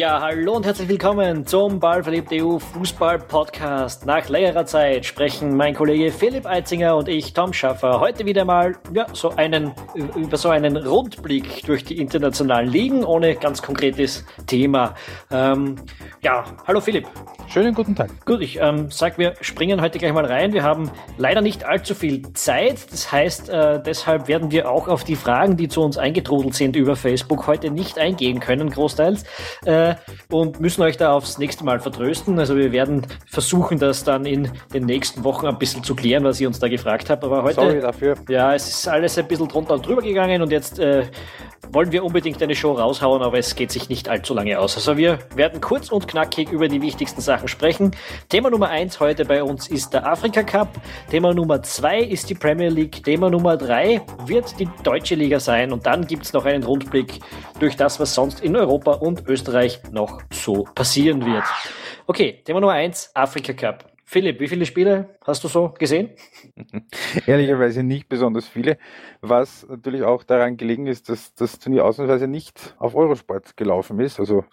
Ja, hallo und herzlich willkommen zum Ballverliebt EU Fußball Podcast. Nach längerer Zeit sprechen mein Kollege Philipp Eitzinger und ich, Tom Schaffer, heute wieder mal ja, so einen, über so einen Rundblick durch die internationalen Ligen ohne ganz konkretes Thema. Ähm, ja, hallo Philipp. Schönen guten Tag. Gut, ich ähm, sag, wir springen heute gleich mal rein. Wir haben leider nicht allzu viel Zeit. Das heißt, äh, deshalb werden wir auch auf die Fragen, die zu uns eingetrudelt sind über Facebook, heute nicht eingehen können, großteils. Äh, äh, und müssen euch da aufs nächste Mal vertrösten. Also wir werden versuchen, das dann in den nächsten Wochen ein bisschen zu klären, was ihr uns da gefragt habt. Aber heute, Sorry dafür. Ja, es ist alles ein bisschen drunter und drüber gegangen und jetzt äh, wollen wir unbedingt eine Show raushauen, aber es geht sich nicht allzu lange aus. Also wir werden kurz und knackig über die wichtigsten Sachen sprechen. Thema Nummer eins heute bei uns ist der Afrika Cup. Thema Nummer zwei ist die Premier League. Thema Nummer drei wird die deutsche Liga sein. Und dann gibt es noch einen Rundblick durch das, was sonst in Europa und Österreich noch so passieren wird. Okay, Thema Nummer eins, Afrika Cup. Philipp, wie viele Spiele hast du so gesehen? Ehrlicherweise nicht besonders viele, was natürlich auch daran gelegen ist, dass das Turnier ausnahmsweise nicht auf Eurosport gelaufen ist. Also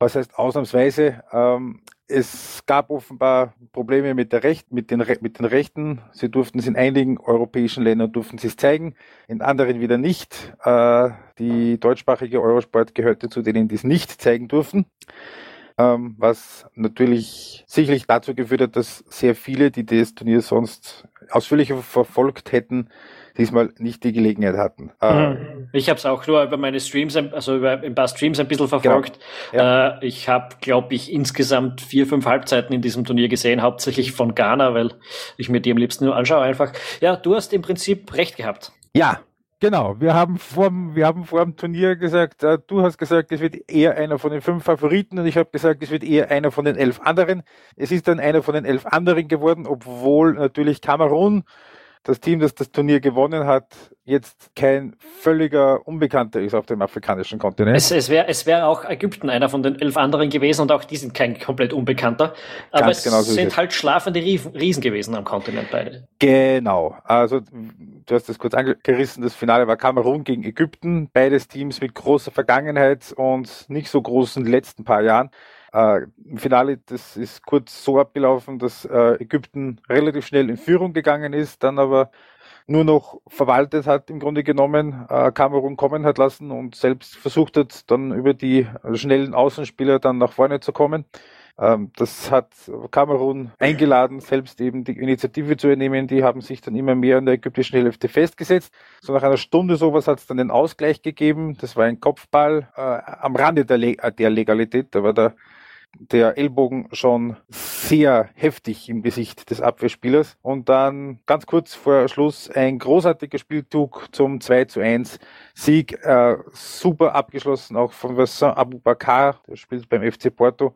was heißt ausnahmsweise? Ähm, es gab offenbar Probleme mit, der Recht, mit, den, mit den Rechten. Sie durften es in einigen europäischen Ländern durften sie es zeigen, in anderen wieder nicht. Äh, die deutschsprachige Eurosport gehörte zu denen, die es nicht zeigen durften ähm, was natürlich sicherlich dazu geführt hat, dass sehr viele, die das Turnier sonst ausführlicher verfolgt hätten, diesmal nicht die Gelegenheit hatten. Mhm. Ich habe es auch nur über meine Streams, also über ein paar Streams ein bisschen verfolgt. Genau. Ja. Äh, ich habe, glaube ich, insgesamt vier, fünf Halbzeiten in diesem Turnier gesehen, hauptsächlich von Ghana, weil ich mir die am liebsten nur anschaue einfach. Ja, du hast im Prinzip recht gehabt. Ja, Genau, wir haben vor, wir haben vor dem Turnier gesagt, äh, du hast gesagt, es wird eher einer von den fünf Favoriten und ich habe gesagt, es wird eher einer von den elf anderen. Es ist dann einer von den elf anderen geworden, obwohl natürlich Kamerun das Team, das das Turnier gewonnen hat, jetzt kein völliger Unbekannter ist auf dem afrikanischen Kontinent. Es, es wäre es wär auch Ägypten einer von den elf anderen gewesen und auch die sind kein komplett Unbekannter. Aber Ganz es genau so sind halt schlafende Riesen gewesen am Kontinent beide. Genau. Also du hast das kurz angerissen, das Finale war Kamerun gegen Ägypten. Beides Teams mit großer Vergangenheit und nicht so großen letzten paar Jahren. Äh, Im Finale, das ist kurz so abgelaufen, dass äh, Ägypten relativ schnell in Führung gegangen ist, dann aber nur noch verwaltet hat, im Grunde genommen, äh, Kamerun kommen hat lassen und selbst versucht hat, dann über die schnellen Außenspieler dann nach vorne zu kommen. Ähm, das hat Kamerun eingeladen, selbst eben die Initiative zu übernehmen. Die haben sich dann immer mehr an der ägyptischen Hälfte festgesetzt. So nach einer Stunde sowas hat es dann den Ausgleich gegeben. Das war ein Kopfball äh, am Rande der, Le der Legalität. Da war der der Ellbogen schon sehr heftig im Gesicht des Abwehrspielers. Und dann ganz kurz vor Schluss ein großartiger Spielzug zum 2 zu 1 Sieg. Äh, super abgeschlossen, auch von Vincent Abubakar, der spielt beim FC Porto.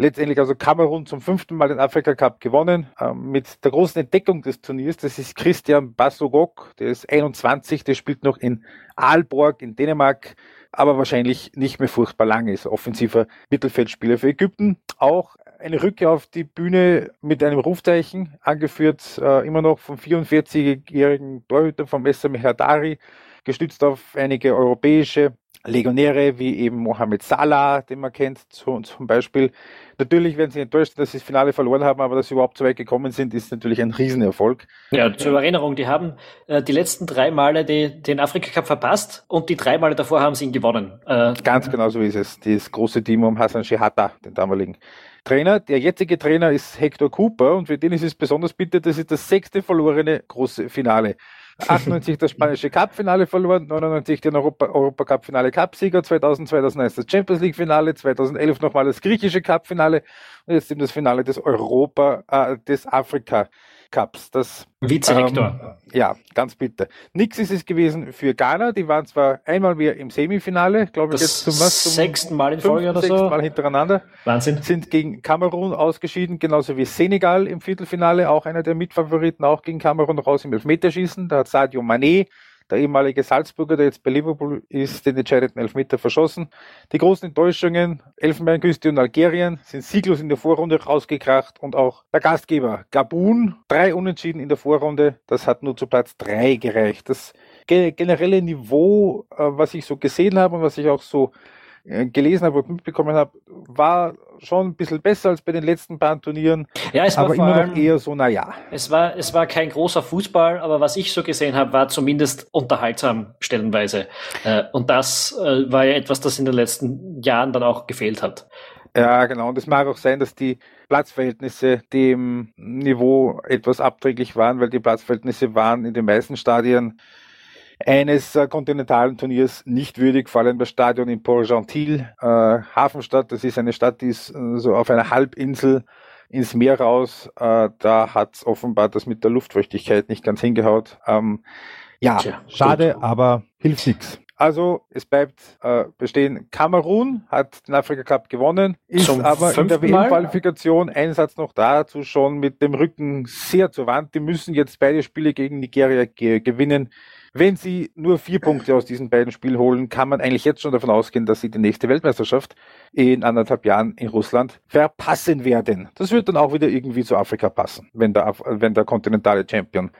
Letztendlich also Kamerun zum fünften Mal den Afrika Cup gewonnen. Ähm, mit der großen Entdeckung des Turniers, das ist Christian Basogok, der ist 21, der spielt noch in Aalborg in Dänemark aber wahrscheinlich nicht mehr furchtbar lang ist. Offensiver Mittelfeldspieler für Ägypten. Auch eine Rückkehr auf die Bühne mit einem Rufzeichen, angeführt äh, immer noch vom 44-jährigen Torhüter vom SM Herdari, gestützt auf einige europäische Legionäre wie eben Mohamed Salah, den man kennt, zum Beispiel. Natürlich werden sie enttäuscht, dass sie das Finale verloren haben, aber dass sie überhaupt so weit gekommen sind, ist natürlich ein Riesenerfolg. Ja, zur Erinnerung, die haben äh, die letzten drei Male die, den Afrika Cup verpasst und die drei Male davor haben sie ihn gewonnen. Äh, Ganz genau so ist es. Das große Team um Hassan Shihata, den damaligen Trainer. Der jetzige Trainer ist Hector Cooper und für den ist es besonders bitter, das ist das sechste verlorene große Finale. 98 das spanische Cup-Finale verloren, 99 den Europa, Europa Cup-Sieger, 2000, 2001 das Champions League-Finale, 2011 nochmal das griechische Cup-Finale und jetzt eben das Finale des Europa, äh, des Afrika Cups. Das, Vize-Hector. Ähm, ja, ganz bitter. Nix ist es gewesen für Ghana. Die waren zwar einmal mehr im Semifinale, glaube ich, jetzt zum was? Zum sechsten Mal in Folge oder so. Mal hintereinander. Wahnsinn. Sind gegen Kamerun ausgeschieden, genauso wie Senegal im Viertelfinale, auch einer der Mitfavoriten, auch gegen Kamerun raus im Elfmeterschießen. Da hat Sadio Mané der ehemalige Salzburger, der jetzt bei Liverpool ist, den entscheidenden Elfmeter verschossen. Die großen Enttäuschungen, Elfenbeinküste und Algerien, sind sieglos in der Vorrunde rausgekracht und auch der Gastgeber Gabun, drei Unentschieden in der Vorrunde, das hat nur zu Platz drei gereicht. Das generelle Niveau, äh, was ich so gesehen habe und was ich auch so äh, gelesen habe und mitbekommen habe, war schon ein bisschen besser als bei den letzten beiden Turnieren. Ja, es war aber immer allem, noch eher so, naja. Es war, es war kein großer Fußball, aber was ich so gesehen habe, war zumindest unterhaltsam stellenweise. Äh, und das äh, war ja etwas, das in den letzten Jahren dann auch gefehlt hat. Ja, genau. Und es mag auch sein, dass die Platzverhältnisse dem Niveau etwas abträglich waren, weil die Platzverhältnisse waren in den meisten Stadien eines äh, kontinentalen Turniers nicht würdig, vor allem das Stadion in Port-Gentil, äh, Hafenstadt. Das ist eine Stadt, die ist äh, so auf einer Halbinsel ins Meer raus. Äh, da hat offenbar das mit der Luftfeuchtigkeit nicht ganz hingehaut. Ähm, ja, Tja, schade, gut. aber hilft nichts. Also es bleibt äh, bestehen. Kamerun hat den Afrika Cup gewonnen, ist Zum aber in der WM-Qualifikation Einsatz noch dazu schon mit dem Rücken sehr zur Wand. Die müssen jetzt beide Spiele gegen Nigeria ge gewinnen. Wenn sie nur vier Punkte aus diesen beiden Spielen holen, kann man eigentlich jetzt schon davon ausgehen, dass sie die nächste Weltmeisterschaft in anderthalb Jahren in Russland verpassen werden. Das wird dann auch wieder irgendwie zu Afrika passen, wenn der, wenn der kontinentale Champion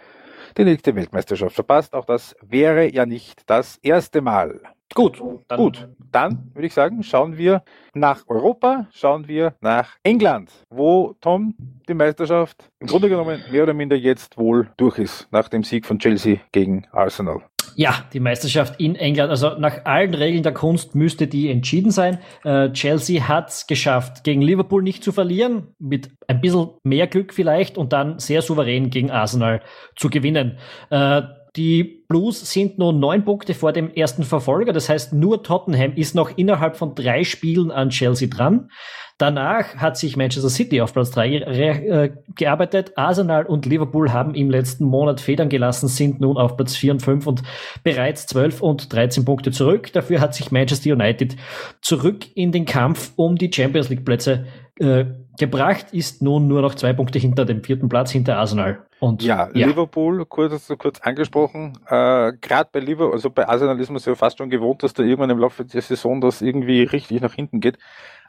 die nächste Weltmeisterschaft verpasst. Auch das wäre ja nicht das erste Mal. Gut, dann, gut. Dann würde ich sagen, schauen wir nach Europa, schauen wir nach England, wo Tom die Meisterschaft im Grunde genommen mehr oder minder jetzt wohl durch ist, nach dem Sieg von Chelsea gegen Arsenal. Ja, die Meisterschaft in England, also nach allen Regeln der Kunst müsste die entschieden sein. Äh, Chelsea hat es geschafft, gegen Liverpool nicht zu verlieren, mit ein bisschen mehr Glück vielleicht und dann sehr souverän gegen Arsenal zu gewinnen. Äh, die Blues sind nur neun Punkte vor dem ersten Verfolger. Das heißt, nur Tottenham ist noch innerhalb von drei Spielen an Chelsea dran. Danach hat sich Manchester City auf Platz drei äh, gearbeitet. Arsenal und Liverpool haben im letzten Monat Federn gelassen, sind nun auf Platz vier und fünf und bereits zwölf und 13 Punkte zurück. Dafür hat sich Manchester United zurück in den Kampf um die Champions League Plätze äh, gebracht, ist nun nur noch zwei Punkte hinter dem vierten Platz, hinter Arsenal. Und, ja, ja. Liverpool, kurz, kurz angesprochen, äh, gerade bei Liverpool, also bei Arsenal ist man sich ja fast schon gewohnt, dass da irgendwann im Laufe der Saison das irgendwie richtig nach hinten geht.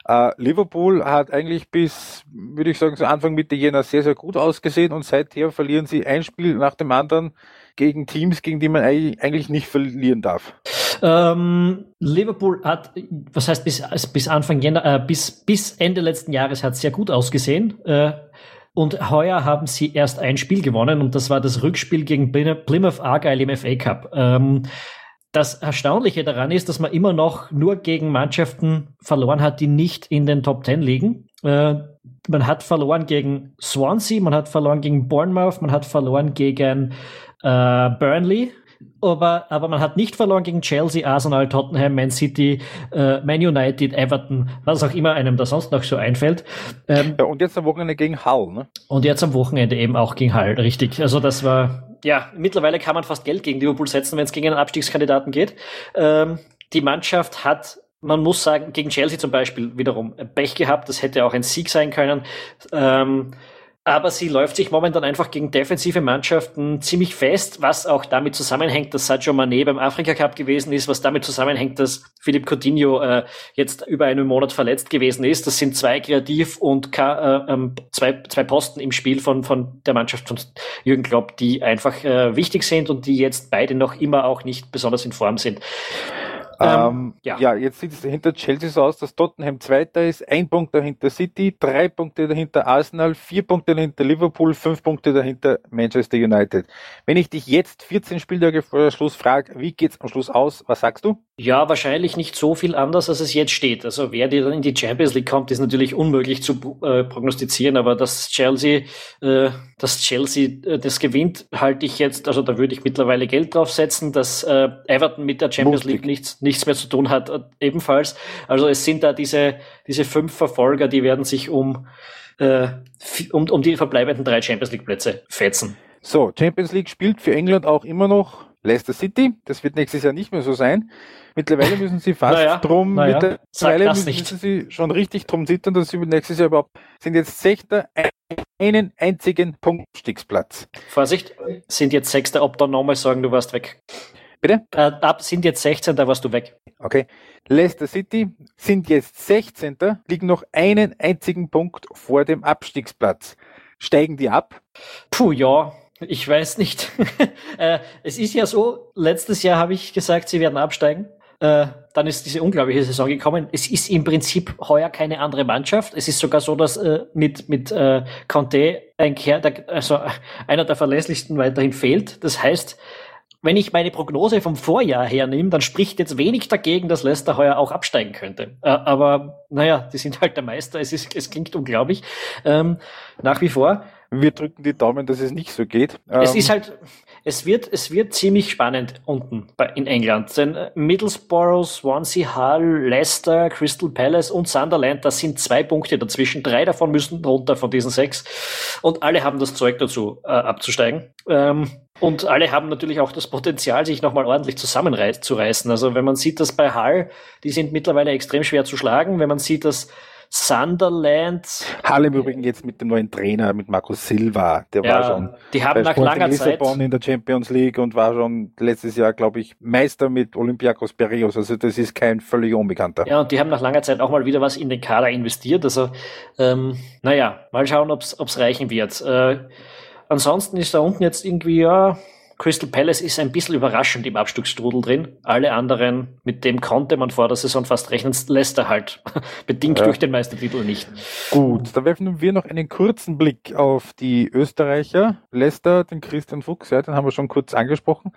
Äh, Liverpool hat eigentlich bis, würde ich sagen, zu Anfang Mitte Jänner sehr, sehr gut ausgesehen und seither verlieren sie ein Spiel nach dem anderen gegen Teams, gegen die man eigentlich nicht verlieren darf. Ähm, Liverpool hat, was heißt bis, bis Anfang Jänner, äh, bis, bis Ende letzten Jahres hat sehr gut ausgesehen. Äh, und heuer haben sie erst ein Spiel gewonnen und das war das Rückspiel gegen Plymouth Argyle im FA Cup. Ähm, das Erstaunliche daran ist, dass man immer noch nur gegen Mannschaften verloren hat, die nicht in den Top Ten liegen. Äh, man hat verloren gegen Swansea, man hat verloren gegen Bournemouth, man hat verloren gegen äh, Burnley, aber, aber man hat nicht verloren gegen Chelsea, Arsenal, Tottenham, Man City, äh, Man United, Everton, was auch immer einem da sonst noch so einfällt. Ähm, ja, und jetzt am Wochenende gegen Hull, ne? Und jetzt am Wochenende eben auch gegen Hull, richtig. Also das war, ja, mittlerweile kann man fast Geld gegen Liverpool setzen, wenn es gegen einen Abstiegskandidaten geht. Ähm, die Mannschaft hat man muss sagen, gegen Chelsea zum Beispiel wiederum Pech gehabt, das hätte auch ein Sieg sein können. Ähm, aber sie läuft sich momentan einfach gegen defensive Mannschaften ziemlich fest, was auch damit zusammenhängt, dass Sadio Mané beim Afrika Cup gewesen ist, was damit zusammenhängt, dass Philipp Coutinho äh, jetzt über einen Monat verletzt gewesen ist. Das sind zwei Kreativ- und K äh, ähm, zwei, zwei Posten im Spiel von, von der Mannschaft von Jürgen Klopp, die einfach äh, wichtig sind und die jetzt beide noch immer auch nicht besonders in Form sind. Ähm, ähm, ja. ja. jetzt sieht es hinter Chelsea so aus, dass Tottenham Zweiter ist, ein Punkt dahinter City, drei Punkte dahinter Arsenal, vier Punkte dahinter Liverpool, fünf Punkte dahinter Manchester United. Wenn ich dich jetzt 14 Spieltage vor Schluss frage, wie geht's am Schluss aus, was sagst du? Ja, wahrscheinlich nicht so viel anders, als es jetzt steht. Also wer dann in die Champions League kommt, ist natürlich unmöglich zu äh, prognostizieren, aber dass Chelsea, äh, dass Chelsea äh, das gewinnt, halte ich jetzt, also da würde ich mittlerweile Geld drauf setzen, dass äh, Everton mit der Champions Mutig. League nichts, nichts mehr zu tun hat, äh, ebenfalls. Also es sind da diese, diese fünf Verfolger, die werden sich um, äh, um, um die verbleibenden drei Champions League Plätze fetzen. So, Champions League spielt für England auch immer noch Leicester City. Das wird nächstes Jahr nicht mehr so sein. Mittlerweile müssen sie fast naja, drum, naja, mittlerweile müssen nicht. sie schon richtig drum zittern, dass sie nächstes Jahr überhaupt sind jetzt Sechster, einen einzigen Punktstiegsplatz. Vorsicht, sind jetzt Sechster, ob da nochmal sagen, du warst weg. Bitte? Äh, ab sind jetzt 16, da warst du weg. Okay. Leicester City sind jetzt 16. liegen noch einen einzigen Punkt vor dem Abstiegsplatz. Steigen die ab? Puh, ja, ich weiß nicht. äh, es ist ja so, letztes Jahr habe ich gesagt, sie werden absteigen. Äh, dann ist diese unglaubliche Saison gekommen. Es ist im Prinzip heuer keine andere Mannschaft. Es ist sogar so, dass äh, mit, mit äh, Conte ein Kerl, der, also einer der verlässlichsten weiterhin fehlt. Das heißt, wenn ich meine Prognose vom Vorjahr hernehme, dann spricht jetzt wenig dagegen, dass Leicester heuer auch absteigen könnte. Äh, aber naja, die sind halt der Meister. Es, ist, es klingt unglaublich. Ähm, nach wie vor. Wir drücken die Daumen, dass es nicht so geht. Es ähm, ist halt, es wird, es wird ziemlich spannend unten in England. Denn äh, Middlesbrough, Swansea, Hull, Leicester, Crystal Palace und Sunderland, das sind zwei Punkte dazwischen. Drei davon müssen runter von diesen sechs. Und alle haben das Zeug dazu, äh, abzusteigen. Ähm, und alle haben natürlich auch das Potenzial, sich nochmal ordentlich zusammenzureißen. Also wenn man sieht, dass bei Hull, die sind mittlerweile extrem schwer zu schlagen. Wenn man sieht, dass Sunderland. Halle im Übrigen jetzt mit dem neuen Trainer, mit Markus Silva, der ja, war schon. Die haben nach langer Zeit. in der Champions League und war schon letztes Jahr, glaube ich, Meister mit Olympiakos Piraeus. Also das ist kein völlig Unbekannter. Ja, und die haben nach langer Zeit auch mal wieder was in den Kader investiert. Also, ähm, naja, mal schauen, ob es reichen wird. Äh, ansonsten ist da unten jetzt irgendwie, ja, Crystal Palace ist ein bisschen überraschend im Abstiegsstrudel drin. Alle anderen, mit dem konnte man vor der Saison fast rechnen, Leicester halt. Bedingt ja. durch den Meistertitel nicht. Gut, dann werfen wir noch einen kurzen Blick auf die Österreicher. Leicester, den Christian Fuchs, ja, den haben wir schon kurz angesprochen.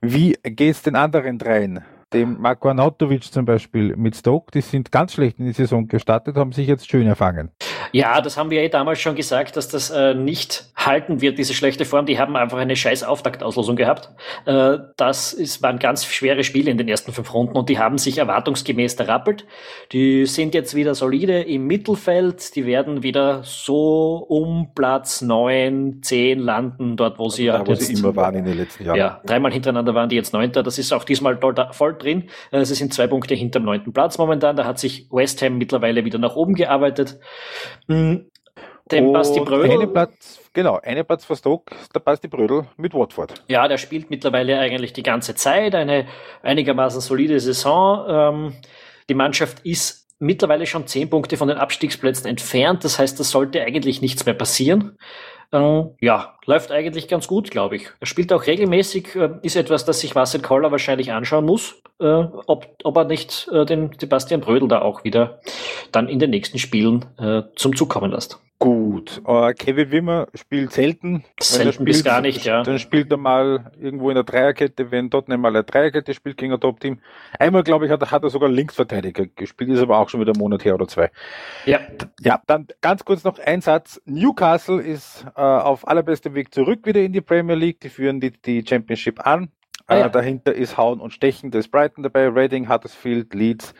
Wie geht es den anderen dreien? dem Marco Arnautovic zum Beispiel mit Stoke, die sind ganz schlecht in die Saison gestartet, haben sich jetzt schön erfangen. Ja, das haben wir eh damals schon gesagt, dass das äh, nicht halten wird, diese schlechte Form. Die haben einfach eine scheiß Auftaktauslosung gehabt. Äh, das ist, waren ganz schwere Spiele in den ersten fünf Runden und die haben sich erwartungsgemäß errappelt. Die sind jetzt wieder solide im Mittelfeld. Die werden wieder so um Platz neun, zehn landen, dort wo sie ja, wo jetzt, sie immer waren in den letzten Jahren. Ja, dreimal hintereinander waren die jetzt Neunter. Das ist auch diesmal voll drin. Äh, sie sind zwei Punkte hinterm neunten Platz momentan. Da hat sich West Ham mittlerweile wieder nach oben gearbeitet. Hm, dem Basti Brödel. Einen Platz, genau, einen Platz vor Stoke, der Basti Brödel mit Watford. Ja, der spielt mittlerweile eigentlich die ganze Zeit, eine einigermaßen solide Saison. Ähm, die Mannschaft ist mittlerweile schon zehn Punkte von den Abstiegsplätzen entfernt. Das heißt, da sollte eigentlich nichts mehr passieren. Ähm, ja, läuft eigentlich ganz gut, glaube ich. Er spielt auch regelmäßig, äh, ist etwas, das sich Marcel Koller wahrscheinlich anschauen muss, äh, ob, ob er nicht äh, den Sebastian Brödel da auch wieder dann in den nächsten Spielen äh, zum Zug kommen lässt. Gut, uh, Kevin Wimmer spielt selten. Selten spielt, bis gar nicht, ja. Dann spielt er mal irgendwo in der Dreierkette, wenn dort nicht mal eine Dreierkette spielt gegen ein Top-Team. Einmal, glaube ich, hat, hat er sogar Linksverteidiger gespielt, ist aber auch schon wieder einen Monat her oder zwei. Ja. Ja, dann ganz kurz noch ein Satz. Newcastle ist uh, auf allerbestem Weg zurück wieder in die Premier League. Die führen die, die Championship an. Ah, ja. uh, dahinter ist Hauen und Stechen des Brighton dabei, Reading, Huddersfield, Leeds,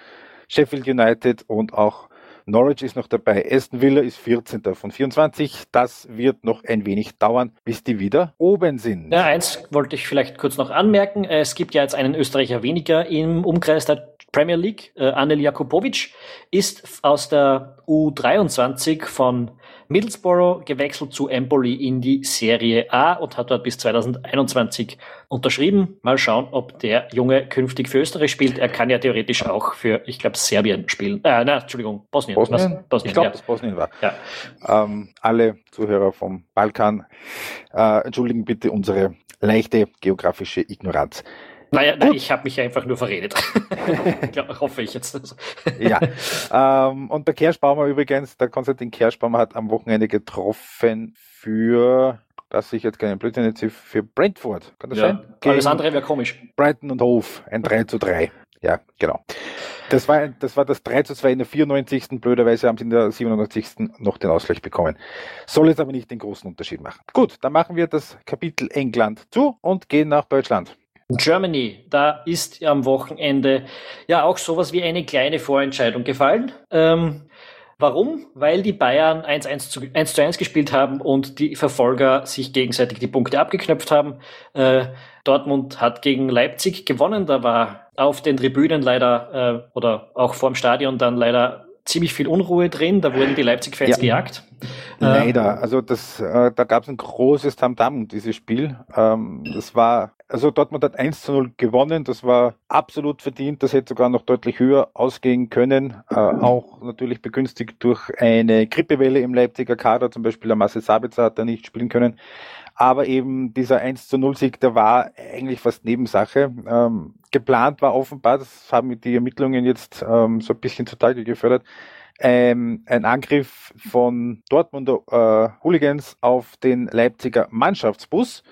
Sheffield United und auch Norwich ist noch dabei. Aston Villa ist 14. von 24. Das wird noch ein wenig dauern, bis die wieder oben sind. Ja, eins wollte ich vielleicht kurz noch anmerken. Es gibt ja jetzt einen Österreicher weniger im Umkreis der Premier League. Äh, Anel Jakubovic ist aus der U23 von Middlesbrough gewechselt zu Empoli in die Serie A und hat dort bis 2021 unterschrieben. Mal schauen, ob der Junge künftig für Österreich spielt. Er kann ja theoretisch auch für, ich glaube, Serbien spielen. Äh, na, Entschuldigung, Bosnien. Bosnien? Was? Bosnien ich glaube, ja. dass Bosnien war. Ja. Ähm, alle Zuhörer vom Balkan, äh, entschuldigen bitte unsere leichte geografische Ignoranz. Naja, nein, ich habe mich einfach nur verredet. hoffe ich jetzt. ja. Ähm, und der Kerschbaumer übrigens, der Konstantin Kerschbaumer hat am Wochenende getroffen für, dass ich jetzt keinen Blödsinn jetzt für Brentford. Kann das ja. sein? Gegen Alles andere wäre komisch. Brighton und Hof, ein 3 zu 3. Ja, genau. Das war, das war das 3 zu 2 in der 94. Blöderweise haben sie in der 97. noch den Ausgleich bekommen. Soll jetzt aber nicht den großen Unterschied machen. Gut, dann machen wir das Kapitel England zu und gehen nach Deutschland. Germany, da ist am Wochenende ja auch sowas wie eine kleine Vorentscheidung gefallen. Ähm, warum? Weil die Bayern 1-1 zu, 1 zu 1 gespielt haben und die Verfolger sich gegenseitig die Punkte abgeknöpft haben. Äh, Dortmund hat gegen Leipzig gewonnen. Da war auf den Tribünen leider äh, oder auch vorm Stadion dann leider ziemlich viel Unruhe drin. Da wurden die Leipzig-Fans ja. gejagt. Leider. Also das, äh, da gab es ein großes Tamtam, dieses Spiel. Ähm, das war also Dortmund hat 1 zu 0 gewonnen, das war absolut verdient, das hätte sogar noch deutlich höher ausgehen können, äh, auch natürlich begünstigt durch eine Grippewelle im Leipziger Kader, zum Beispiel der Marcel Sabitzer hat da nicht spielen können, Aber eben dieser 1 zu 0 Sieg, der war eigentlich fast Nebensache. Ähm, geplant war offenbar, das haben die Ermittlungen jetzt ähm, so ein bisschen zutage gefördert, ähm, ein Angriff von Dortmunder äh, Hooligans auf den Leipziger Mannschaftsbus.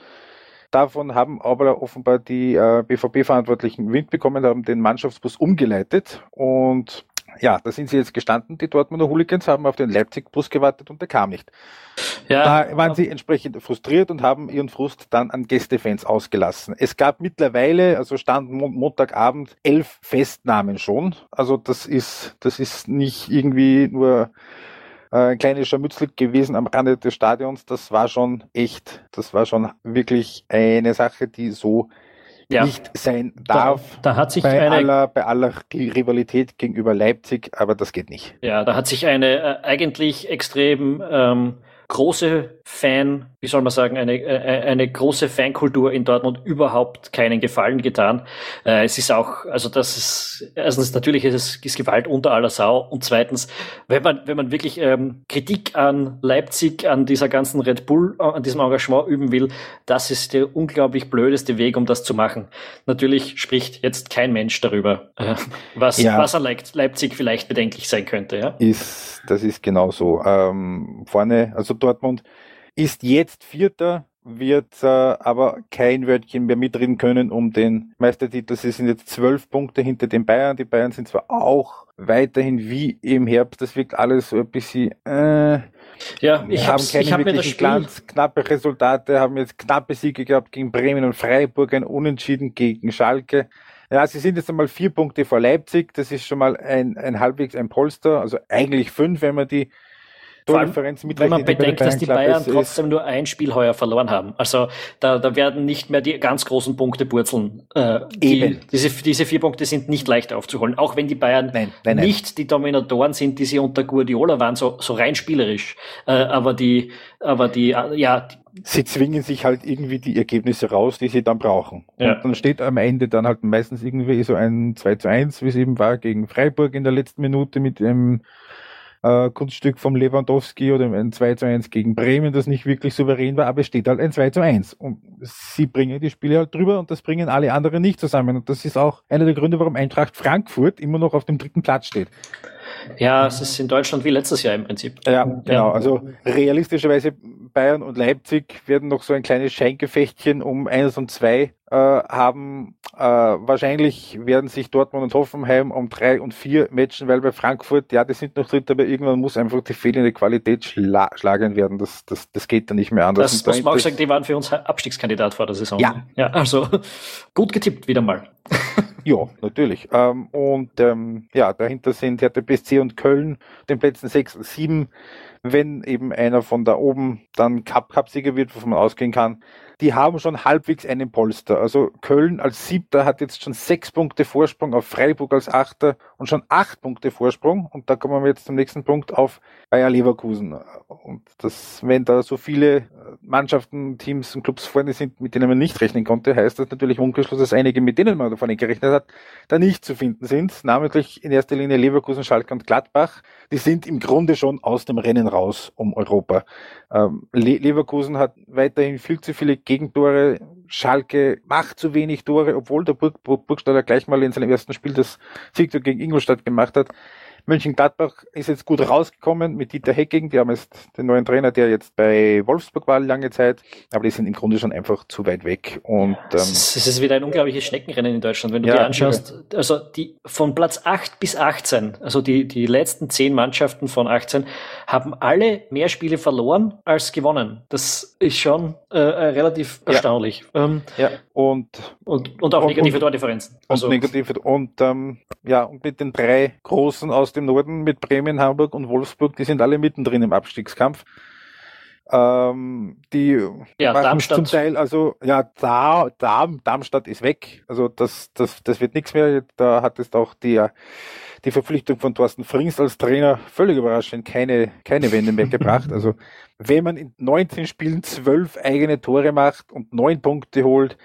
Davon haben aber offenbar die äh, BVB-Verantwortlichen Wind bekommen, haben den Mannschaftsbus umgeleitet und ja, da sind sie jetzt gestanden, die Dortmunder Hooligans haben auf den Leipzig-Bus gewartet und der kam nicht. Ja, da waren sie entsprechend frustriert und haben ihren Frust dann an Gästefans ausgelassen. Es gab mittlerweile, also stand Montagabend, elf Festnahmen schon. Also das ist, das ist nicht irgendwie nur äh, ein kleines Scharmützel gewesen am Rande des Stadions. Das war schon echt, das war schon wirklich eine Sache, die so ja. nicht sein darf. Da, da hat sich bei eine, aller, bei aller Rivalität gegenüber Leipzig, aber das geht nicht. Ja, da hat sich eine äh, eigentlich extrem ähm, große Fan, wie soll man sagen, eine, äh, eine große Fankultur in Dortmund überhaupt keinen Gefallen getan. Äh, es ist auch, also das ist, erstens natürlich ist es ist Gewalt unter aller Sau und zweitens, wenn man, wenn man wirklich ähm, Kritik an Leipzig, an dieser ganzen Red Bull, äh, an diesem Engagement üben will, das ist der unglaublich blödeste Weg, um das zu machen. Natürlich spricht jetzt kein Mensch darüber, äh, was, ja. was an Leipzig vielleicht bedenklich sein könnte. Ja? Ist, das ist genau so. Ähm, vorne, also Dortmund ist jetzt Vierter, wird äh, aber kein Wörtchen mehr mitreden können um den Meistertitel. Sie sind jetzt zwölf Punkte hinter den Bayern. Die Bayern sind zwar auch weiterhin wie im Herbst, das wirkt alles so ein bisschen. Äh, ja, ich haben keine ich hab wirklichen Glanz, knappe Resultate, haben jetzt knappe Siege gehabt gegen Bremen und Freiburg, ein Unentschieden gegen Schalke. Ja, sie sind jetzt einmal vier Punkte vor Leipzig. Das ist schon mal ein, ein halbwegs ein Polster, also eigentlich fünf, wenn man die Tordifferenz mit Wenn man bedenkt, dass die Bayern trotzdem nur ein Spiel heuer verloren haben. Also da, da werden nicht mehr die ganz großen Punkte purzeln. Äh, die, diese, diese vier Punkte sind nicht leicht aufzuholen, auch wenn die Bayern nein, nein, nein. nicht die Dominatoren sind, die sie unter Guardiola waren, so, so rein spielerisch. Äh, aber die, aber die, äh, ja, sie zwingen sich halt irgendwie die Ergebnisse raus, die sie dann brauchen. Ja. Und dann steht am Ende dann halt meistens irgendwie so ein 2 zu 1, wie es eben war, gegen Freiburg in der letzten Minute mit dem äh, Kunststück vom Lewandowski oder ein 2 zu 1 gegen Bremen, das nicht wirklich souverän war, aber es steht halt ein 2 zu 1. Und sie bringen die Spiele halt drüber und das bringen alle anderen nicht zusammen. Und das ist auch einer der Gründe, warum Eintracht Frankfurt immer noch auf dem dritten Platz steht. Ja, es ist in Deutschland wie letztes Jahr im Prinzip. Ja, genau. Ja. Also realistischerweise Bayern und Leipzig werden noch so ein kleines Scheingefechtchen um eines und zwei äh, haben. Äh, wahrscheinlich werden sich Dortmund und Hoffenheim um drei und vier matchen, weil bei Frankfurt, ja, die sind noch dritt, aber irgendwann muss einfach die fehlende Qualität schla schlagen werden. Das, das, das geht dann nicht mehr anders. Das muss man auch sagen, die waren für uns Abstiegskandidat vor der Saison. Ja. ja also gut getippt wieder mal. Ja, natürlich. Ähm, und ähm, ja, dahinter sind Hertha BSC und Köln, den Plätzen 6 und 7 wenn eben einer von da oben dann Cup-Cup-Sieger wird, wovon man ausgehen kann, die haben schon halbwegs einen Polster. Also Köln als Siebter hat jetzt schon sechs Punkte Vorsprung auf Freiburg als Achter und schon acht Punkte Vorsprung. Und da kommen wir jetzt zum nächsten Punkt auf Bayer Leverkusen. Und das, wenn da so viele Mannschaften, Teams und Clubs vorne sind, mit denen man nicht rechnen konnte, heißt das natürlich umgeschlossen, dass einige, mit denen man davon gerechnet hat, da nicht zu finden sind. Namentlich in erster Linie Leverkusen, Schalke und Gladbach. Die sind im Grunde schon aus dem Rennen raus um Europa. Ähm, Le Leverkusen hat weiterhin viel zu viele Gegentore. Schalke macht zu wenig Tore, obwohl der Burg Burgstaller gleich mal in seinem ersten Spiel das Siegtor gegen Ingolstadt gemacht hat. Mönchengladbach ist jetzt gut rausgekommen mit Dieter Hecking. Die haben jetzt den neuen Trainer, der jetzt bei Wolfsburg war lange Zeit. Aber die sind im Grunde schon einfach zu weit weg. Und, ähm, es ist wieder ein unglaubliches Schneckenrennen in Deutschland. Wenn du ja, dir anschaust, ja. also die von Platz 8 bis 18, also die, die letzten zehn Mannschaften von 18, haben alle mehr Spiele verloren als gewonnen. Das ist schon äh, äh relativ ja. erstaunlich. Ähm, ja, und, und, und auch negative und, Tordifferenzen. Also, und negative, und ähm, ja, und mit den drei großen aus dem Norden, mit Bremen, Hamburg und Wolfsburg, die sind alle mittendrin im Abstiegskampf. Ähm, die ja, Darmstadt. zum Teil, also ja, da, da, Darmstadt ist weg. Also das, das, das wird nichts mehr. Da hat es auch die, die Verpflichtung von Thorsten Frings als Trainer völlig überraschend keine, keine Wende mehr gebracht. Also wenn man in 19 Spielen zwölf eigene Tore macht und neun Punkte holt,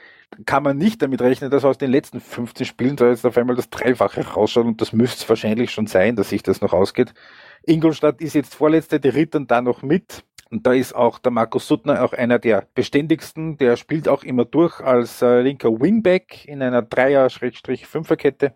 kann man nicht damit rechnen, dass aus den letzten 15 Spielen da jetzt auf einmal das Dreifache rausschaut und das müsste es wahrscheinlich schon sein, dass sich das noch ausgeht. Ingolstadt ist jetzt Vorletzte, die rittern da noch mit, Und da ist auch der Markus Suttner auch einer der beständigsten. Der spielt auch immer durch als äh, linker Wingback in einer Dreier-Fünferkette.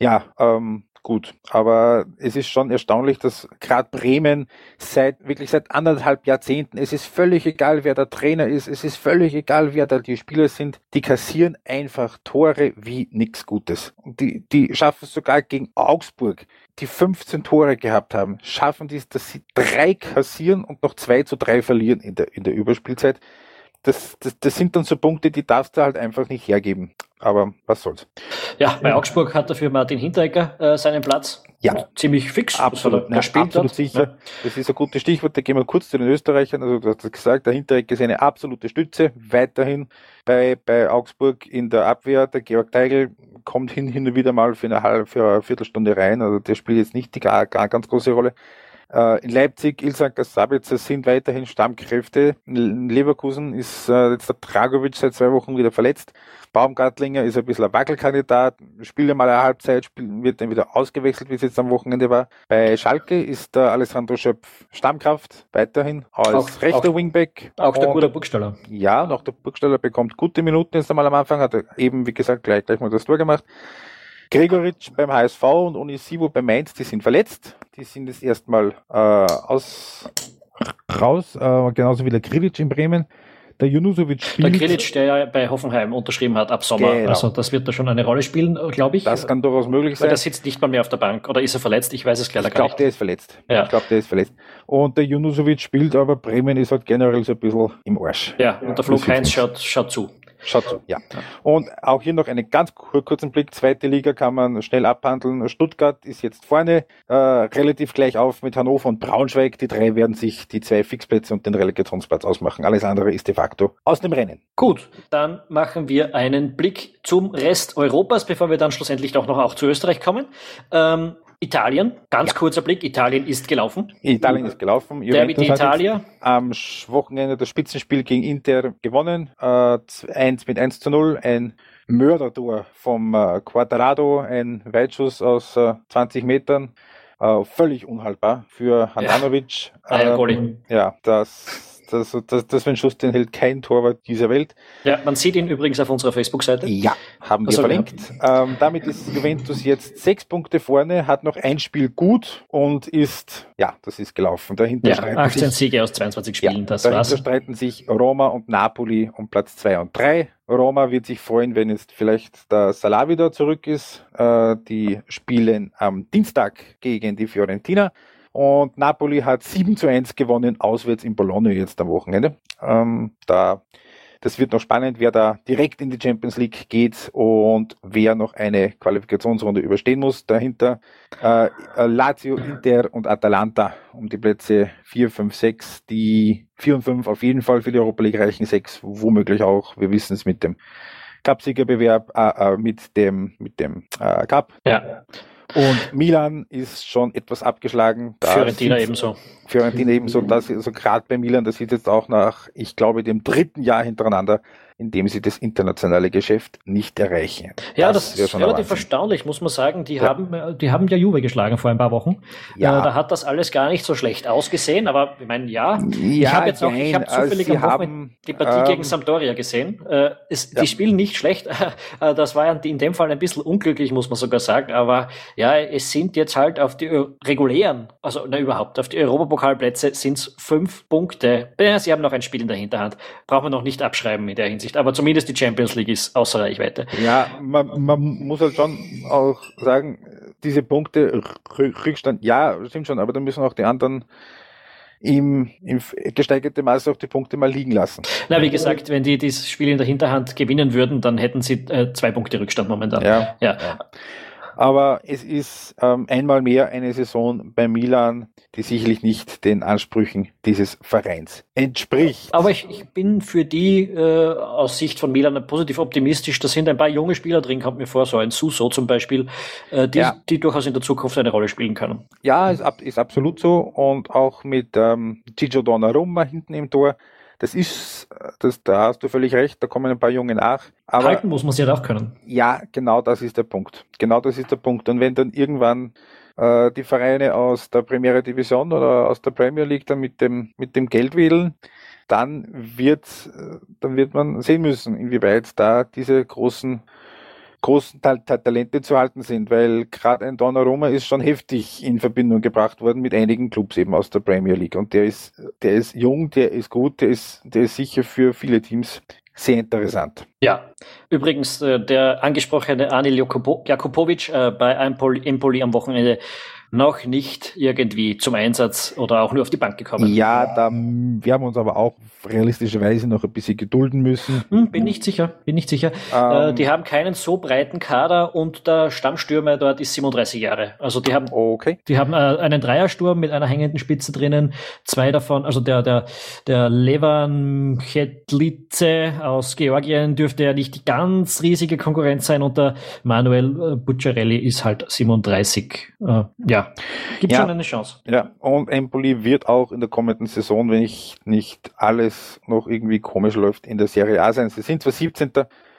Ja, ähm, gut. Aber es ist schon erstaunlich, dass gerade Bremen seit wirklich seit anderthalb Jahrzehnten, es ist völlig egal, wer der Trainer ist, es ist völlig egal, wer da die Spieler sind, die kassieren einfach Tore wie nichts Gutes. Und die, die schaffen es sogar gegen Augsburg, die 15 Tore gehabt haben, schaffen dies, dass sie drei kassieren und noch zwei zu drei verlieren in der, in der Überspielzeit. Das, das, das sind dann so Punkte, die darfst du halt einfach nicht hergeben. Aber was soll's. Ja, bei Augsburg hat dafür Martin Hinteregger äh, seinen Platz. Ja. Ziemlich fix. Absolut, er, er absolut sicher. Ja. Das ist ein gutes Stichwort. Da gehen wir kurz zu den Österreichern. Also du hast gesagt, der Hinteregger ist eine absolute Stütze. Weiterhin bei, bei Augsburg in der Abwehr. Der Georg Teigl kommt hin, hin und wieder mal für eine halbe, für eine Viertelstunde rein. Also der spielt jetzt nicht die gar, gar ganz große Rolle. Äh, in Leipzig, Ilsanker Sabitzer sind weiterhin Stammkräfte. In Leverkusen ist äh, jetzt der Dragovic seit zwei Wochen wieder verletzt. Baumgartlinger ist ein bisschen ein Wackelkandidat, spielt ja mal eine Halbzeit, spielt, wird dann wieder ausgewechselt, wie es jetzt am Wochenende war. Bei Schalke ist der Alessandro Schöpf Stammkraft, weiterhin als auch, rechter auch, Wingback. Auch der gute Burgstaller. Ja, noch der Burgstaller bekommt gute Minuten jetzt einmal am Anfang, hat er eben, wie gesagt, gleich, gleich mal das Tor gemacht. Gregoritsch beim HSV und Onisivo bei Mainz, die sind verletzt. Die sind jetzt erstmal äh, aus raus, äh, genauso wie der Grilic in Bremen. Der Junusovic spielt. Der Grilic, der ja bei Hoffenheim unterschrieben hat ab Sommer. Genau. Also das wird da schon eine Rolle spielen, glaube ich. Das kann durchaus möglich sein. Weil der sitzt nicht mal mehr auf der Bank. Oder ist er verletzt? Ich weiß es leider ich glaub, gar nicht. Ich glaube, der ist verletzt. Ja. Ich glaube, der ist verletzt. Und der Junusovic spielt, aber Bremen ist halt generell so ein bisschen im Arsch. Ja, und der Flug Heinz schaut, schaut zu. Schaut so, ja. Und auch hier noch einen ganz kurzen Blick. Zweite Liga kann man schnell abhandeln. Stuttgart ist jetzt vorne, äh, relativ gleich auf mit Hannover und Braunschweig. Die drei werden sich die zwei Fixplätze und den Relegationsplatz ausmachen. Alles andere ist de facto aus dem Rennen. Gut, dann machen wir einen Blick zum Rest Europas, bevor wir dann schlussendlich doch noch auch zu Österreich kommen. Ähm, Italien, ganz ja. kurzer Blick, Italien ist gelaufen. Italien ist gelaufen. Derby d'Italia. Am Wochenende das Spitzenspiel gegen Inter gewonnen. Äh, 1 mit 1 zu 0. Ein Mördertor vom äh, Quadrado, ein Weitschuss aus äh, 20 Metern. Äh, völlig unhaltbar für Handanovic. Ja, äh, ja das das, das, das, wenn Schuss den hält kein Torwart dieser Welt. Ja, man sieht ihn übrigens auf unserer Facebook-Seite. Ja, haben wir also, verlinkt. Ja. Ähm, damit ist Juventus jetzt sechs Punkte vorne, hat noch ein Spiel gut und ist, ja, das ist gelaufen. Dahinter ja, 18 sich, Siege aus 22 Spielen, ja, das dahinter war's. streiten sich Roma und Napoli um Platz zwei und drei. Roma wird sich freuen, wenn jetzt vielleicht der Salah wieder zurück ist. Äh, die spielen am Dienstag gegen die Fiorentina. Und Napoli hat 7 zu 1 gewonnen, auswärts in Bologna jetzt am Wochenende. Ähm, da, das wird noch spannend, wer da direkt in die Champions League geht und wer noch eine Qualifikationsrunde überstehen muss. Dahinter äh, Lazio, Inter und Atalanta um die Plätze 4, 5, 6. Die 4 und 5 auf jeden Fall für die Europa League reichen, 6 womöglich auch. Wir wissen es mit dem Cupsiegerbewerb, äh, äh, mit dem, mit dem äh, Cup. Ja. Und Milan ist schon etwas abgeschlagen. Da Fiorentina ebenso. Fiorentina ebenso. Das, also gerade bei Milan, das sieht jetzt auch nach, ich glaube, dem dritten Jahr hintereinander indem sie das internationale Geschäft nicht erreichen. Ja, das, das ist relativ erstaunlich, muss man sagen. Die, ja. haben, die haben ja Juve geschlagen vor ein paar Wochen. Ja. Äh, da hat das alles gar nicht so schlecht ausgesehen, aber ich meine, ja. ja ich habe jetzt auch, ich habe zufällig am Wochenende die Partie ähm, gegen Sampdoria gesehen. Äh, es, ja. Die spielen nicht schlecht. Äh, das war in dem Fall ein bisschen unglücklich, muss man sogar sagen. Aber ja, es sind jetzt halt auf die regulären, also na, überhaupt, auf die Europapokalplätze sind es fünf Punkte. Sie haben noch ein Spiel in der Hinterhand. Braucht man noch nicht abschreiben in der Hinsicht. Hinsicht, aber zumindest die Champions League ist außer Reichweite. Ja, man, man muss halt schon auch sagen, diese Punkte, Rückstand, ja, stimmt schon, aber dann müssen auch die anderen im, im gesteigerten Maße auch die Punkte mal liegen lassen. Na, wie gesagt, wenn die das Spiel in der Hinterhand gewinnen würden, dann hätten sie äh, zwei Punkte Rückstand momentan. Ja. ja. ja. Aber es ist ähm, einmal mehr eine Saison bei Milan, die sicherlich nicht den Ansprüchen dieses Vereins entspricht. Aber ich, ich bin für die äh, aus Sicht von Milan positiv optimistisch. Da sind ein paar junge Spieler drin, kommt mir vor, so ein Suso zum Beispiel, äh, die, ja. die durchaus in der Zukunft eine Rolle spielen können. Ja, ist, ist absolut so. Und auch mit ähm, Gigio Donnarumma hinten im Tor das ist, das, da hast du völlig recht, da kommen ein paar Junge nach. Aber Halten muss man sie halt auch können. Ja, genau das ist der Punkt. Genau das ist der Punkt. Und wenn dann irgendwann äh, die Vereine aus der Primera Division oder aus der Premier League dann mit dem, mit dem Geld wedeln, dann wird, äh, dann wird man sehen müssen, inwieweit da diese großen großen Tal Talente zu halten sind, weil gerade ein Donnarumma ist schon heftig in Verbindung gebracht worden mit einigen Clubs eben aus der Premier League und der ist, der ist jung, der ist gut, der ist, der ist sicher für viele Teams sehr interessant. Ja, übrigens äh, der angesprochene Anil Jakubovic äh, bei Empoli, Empoli am Wochenende noch nicht irgendwie zum Einsatz oder auch nur auf die Bank gekommen. Ja, da, wir haben uns aber auch realistischerweise noch ein bisschen gedulden müssen. Hm, bin nicht sicher, bin nicht sicher. Ähm, äh, die haben keinen so breiten Kader und der Stammstürmer dort ist 37 Jahre. Also die haben, okay. die haben äh, einen Dreiersturm mit einer hängenden Spitze drinnen. Zwei davon, also der, der, der Levan Chetlice aus Georgien dürfte ja nicht die ganz riesige Konkurrenz sein und der Manuel äh, Bucciarelli ist halt 37. Äh, ja, gibt ja, schon eine Chance. Ja, und Empoli wird auch in der kommenden Saison, wenn ich nicht alles noch irgendwie komisch läuft, in der Serie A sein. Sie sind zwar 17.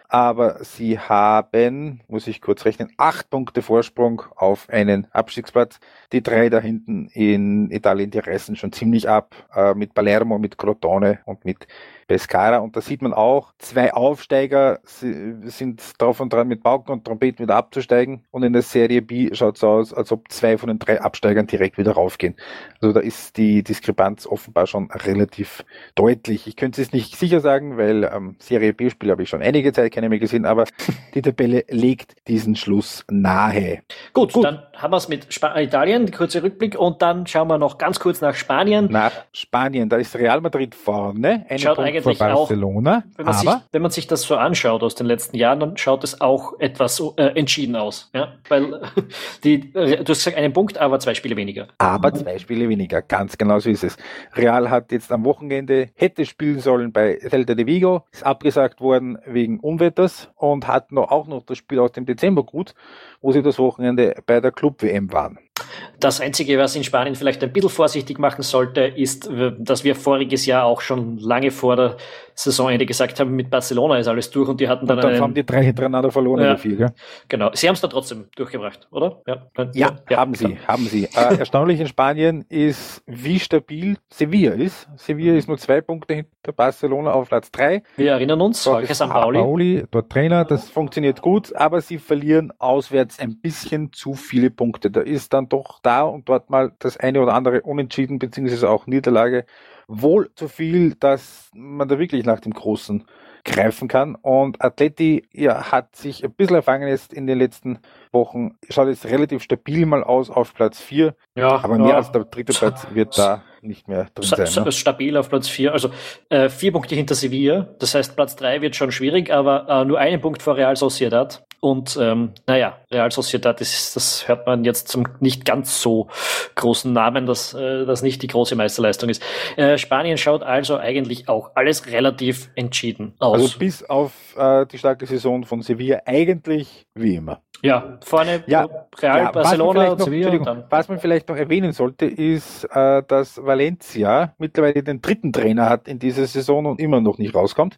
Aber sie haben, muss ich kurz rechnen, acht Punkte Vorsprung auf einen Abstiegsplatz. Die drei da hinten in Italien, die reißen schon ziemlich ab, äh, mit Palermo, mit Crotone und mit Pescara. Und da sieht man auch, zwei Aufsteiger sind drauf und dran, mit Pauken und Trompeten wieder abzusteigen. Und in der Serie B schaut es aus, als ob zwei von den drei Absteigern direkt wieder raufgehen. Also da ist die Diskrepanz offenbar schon relativ deutlich. Ich könnte es nicht sicher sagen, weil ähm, Serie B-Spiel habe ich schon einige Zeit keine mehr gesehen, aber die Tabelle legt diesen Schluss nahe. Gut, Gut. dann haben wir es mit Sp Italien, kurzer Rückblick, und dann schauen wir noch ganz kurz nach Spanien. Nach Spanien, da ist Real Madrid vorne. Eine Schaut Punkt eigentlich Barcelona. Auch, wenn man, sich, wenn man sich das so anschaut aus den letzten Jahren, dann schaut es auch etwas äh, entschieden aus. Ja? Weil die, du hast gesagt, einen Punkt, aber zwei Spiele weniger. Aber zwei Spiele weniger, ganz genau so ist es. Real hat jetzt am Wochenende, hätte spielen sollen bei Celta de Vigo, ist abgesagt worden wegen Unwetters und hat noch, auch noch das Spiel aus dem Dezember gut, wo sie das Wochenende bei der Club-WM waren. Das Einzige, was in Spanien vielleicht ein bisschen vorsichtig machen sollte, ist, dass wir voriges Jahr auch schon lange vor der Saisonende gesagt haben, mit Barcelona ist alles durch und die hatten dann. Und dann einen, haben die drei hintereinander verloren ja, vier, gell? Genau. Sie haben es dann trotzdem durchgebracht, oder? Ja, ja, ja haben sie, haben sie. Äh, erstaunlich in Spanien ist, wie stabil Sevilla ist. Sevilla ist nur zwei Punkte hinter Barcelona auf Platz drei. Wir erinnern uns, Jorge Sampaoli. Pauli, dort Trainer, das funktioniert gut, aber sie verlieren auswärts ein bisschen zu viele Punkte. Da ist dann doch da und dort mal das eine oder andere Unentschieden beziehungsweise auch Niederlage wohl zu viel, dass man da wirklich nach dem Großen greifen kann. Und Atleti ja, hat sich ein bisschen erfangen jetzt in den letzten Wochen. Schaut jetzt relativ stabil mal aus auf Platz 4. Ja, aber mehr ja. als der dritte Platz wird da nicht mehr drin sein. Ne? Stabil auf Platz 4. Also äh, vier Punkte hinter Sevilla. Das heißt, Platz 3 wird schon schwierig, aber äh, nur einen Punkt vor Real Sociedad. Und ähm, naja, Real Sociedad, das, das hört man jetzt zum nicht ganz so großen Namen, dass äh, das nicht die große Meisterleistung ist. Äh, Spanien schaut also eigentlich auch alles relativ entschieden aus. Also bis auf äh, die starke Saison von Sevilla eigentlich wie immer. Ja, vorne ja, Real, ja, Barcelona, was Sevilla. Noch, was man vielleicht noch erwähnen sollte, ist, äh, dass Valencia mittlerweile den dritten Trainer hat in dieser Saison und immer noch nicht rauskommt.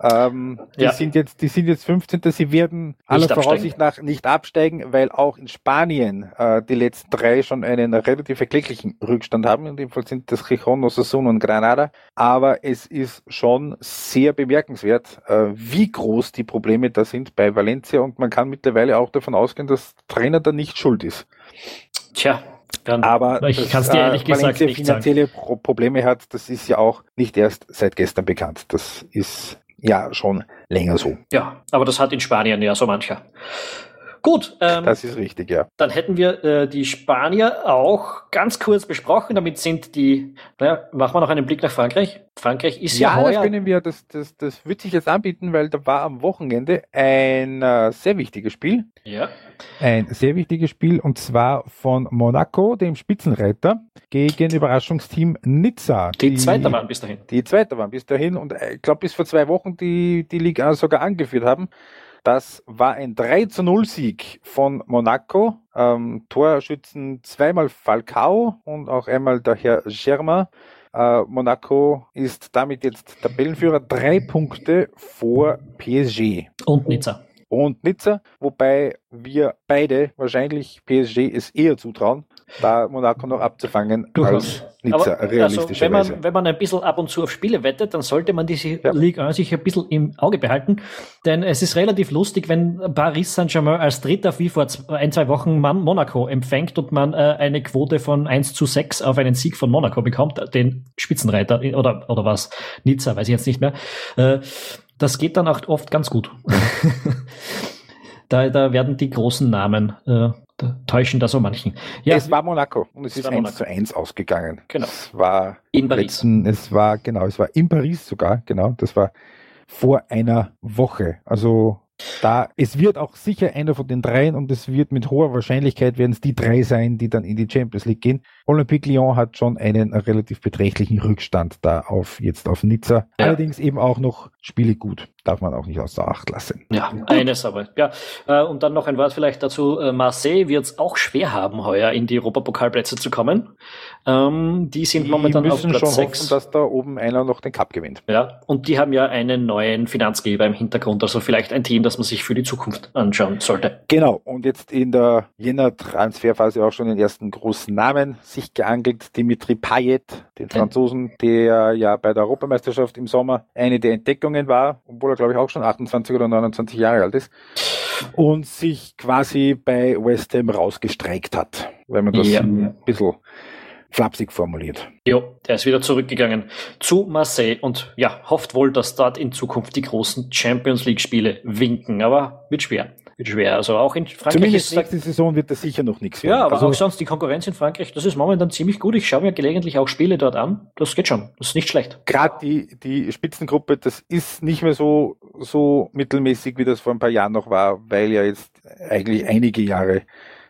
Ähm, die, ja. sind jetzt, die sind jetzt 15. Sie werden aller Voraussicht nach nicht absteigen, weil auch in Spanien äh, die letzten drei schon einen relativ erklecklichen Rückstand haben. In dem Fall sind das Gijon, Osasuna und Granada. Aber es ist schon sehr bemerkenswert, äh, wie groß die Probleme da sind bei Valencia und man kann mittlerweile auch davon ausgehen, dass Trainer da nicht schuld ist. Tja, dann, aber ich kann es dir ehrlich äh, gesagt nicht finanzielle sagen. Probleme hat, das ist ja auch nicht erst seit gestern bekannt. Das ist ja schon länger so. Ja, aber das hat in Spanien ja so mancher. Gut. Ähm, das ist richtig, ja. Dann hätten wir äh, die Spanier auch ganz kurz besprochen. Damit sind die, naja, machen wir noch einen Blick nach Frankreich. Frankreich ist ja, ja heuer... das können wir, das, das, das wird sich jetzt anbieten, weil da war am Wochenende ein äh, sehr wichtiges Spiel. Ja. Ein sehr wichtiges Spiel und zwar von Monaco, dem Spitzenreiter, gegen Überraschungsteam Nizza. Die, die Zweiter waren bis dahin. Die Zweiter waren bis dahin und äh, ich glaube bis vor zwei Wochen die, die Liga sogar angeführt haben. Das war ein 3 zu 0 Sieg von Monaco. Ähm, Torschützen zweimal Falcao und auch einmal der Herr Germain. Äh, Monaco ist damit jetzt Tabellenführer, drei Punkte vor PSG. Und Nizza. Und Nizza, wobei wir beide wahrscheinlich PSG es eher zutrauen, da Monaco noch abzufangen Durchaus. als Nizza, Aber, realistischerweise. also, wenn, man, wenn man ein bisschen ab und zu auf Spiele wettet, dann sollte man diese Ja. Ligue 1 sich ein bisschen im Auge behalten. Denn es ist relativ lustig, wenn Paris Saint-Germain als Dritter wie vor zwei, ein, zwei Wochen man Monaco empfängt und man äh, eine Quote von 1 zu 6 auf einen Sieg von Monaco bekommt, den Spitzenreiter oder, oder was, Nizza, weiß ich jetzt nicht mehr. Äh, das geht dann auch oft ganz gut. da, da werden die großen Namen äh, da täuschen da so manchen. Ja, es war Monaco und es, Es ist war 1 Monaco. zu 1 ausgegangen. Genau. Es war in Paris. letzten, es war, genau, es war in Paris sogar, genau, das war vor einer Woche. Also da, es wird auch sicher einer von den dreien und es wird mit hoher Wahrscheinlichkeit werden es die drei sein, die dann in die Champions League gehen. Olympique Lyon hat schon einen relativ beträchtlichen Rückstand da auf, jetzt auf Nizza. Ja. Allerdings eben auch noch Spiele gut. Darf man auch nicht außer Acht lassen. Ja, eines aber. Ja, äh, und dann noch ein Wort vielleicht dazu. Äh, Marseille wird es auch schwer haben, heuer in die Europapokalplätze zu kommen. Ähm, die sind Die momentan auf Platz hoffen, 6. dass da oben einer noch den Cup gewinnt. Ja, und die haben ja einen neuen Finanzgeber im Hintergrund, also vielleicht ein Team, das man sich für die Zukunft anschauen sollte. Genau, und jetzt in der Jänner-Transferphase auch schon den ersten großen Namen sich geangelt, Dimitri Payet, den. Franzosen, der ja bei der Europameisterschaft im Sommer eine der Entdeckungen war, obwohl er glaube ich auch schon 28 oder 29 Jahre alt ist, und sich quasi bei West Ham rausgestreikt hat, wenn man das Ja. ein bisschen flapsig formuliert. Jo, der ist wieder zurückgegangen zu Marseille und ja, hofft wohl, dass dort in Zukunft die großen Champions League Spiele winken, aber wird schwer. Wird schwer. Also auch in Frankreich Zumindest ist nächste Saison wird das sicher noch nichts Ja, aber also, auch sonst die Konkurrenz in Frankreich, das ist momentan ziemlich gut. Ich schaue mir gelegentlich auch Spiele dort an. Das geht schon. Das ist nicht schlecht. gerade die, die Spitzengruppe, das ist nicht mehr so, so mittelmäßig, wie das vor ein paar Jahren noch war, weil ja jetzt eigentlich einige Jahre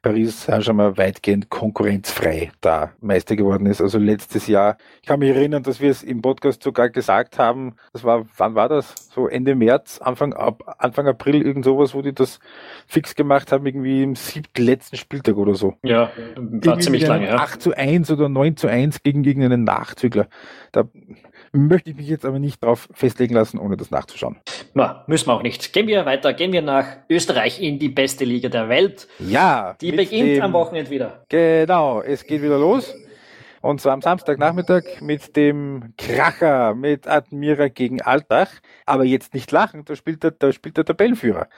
Paris Saint-Germain weitgehend konkurrenzfrei da Meister geworden ist. Also letztes Jahr, ich kann mich erinnern, dass wir es im Podcast sogar gesagt haben, das war, wann war das? So Ende März, Anfang, ab, Anfang April, irgend sowas, wo die das fix gemacht haben, irgendwie im siebten letzten Spieltag oder so. Ja, war Irgendwie ziemlich lange, ja. 8 zu 1 oder 9 zu 1 gegen irgendeinen Nachzügler. Da möchte ich mich jetzt aber nicht drauf festlegen lassen, ohne das nachzuschauen. Na, müssen wir auch nicht. Gehen wir weiter. Gehen wir nach Österreich in die beste Liga der Welt. Ja, Die beginnt dem- am Wochenende wieder. Genau, es geht wieder los. Und zwar am Samstagnachmittag mit dem Kracher mit Admira gegen Altach. Aber jetzt nicht lachen, da spielt der, da spielt der Tabellenführer.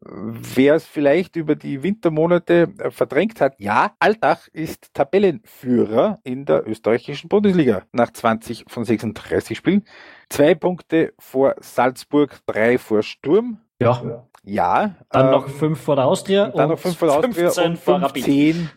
Wer es vielleicht über die Wintermonate äh, verdrängt hat, ja, Altach ist Tabellenführer in der österreichischen Bundesliga nach 20 von 36 Spielen. Zwei Punkte vor Salzburg, drei vor Sturm. Ja. Ja. Dann ähm, noch fünf vor der Austria dann noch fünf vor der Austria 15 und vor Rapid. 15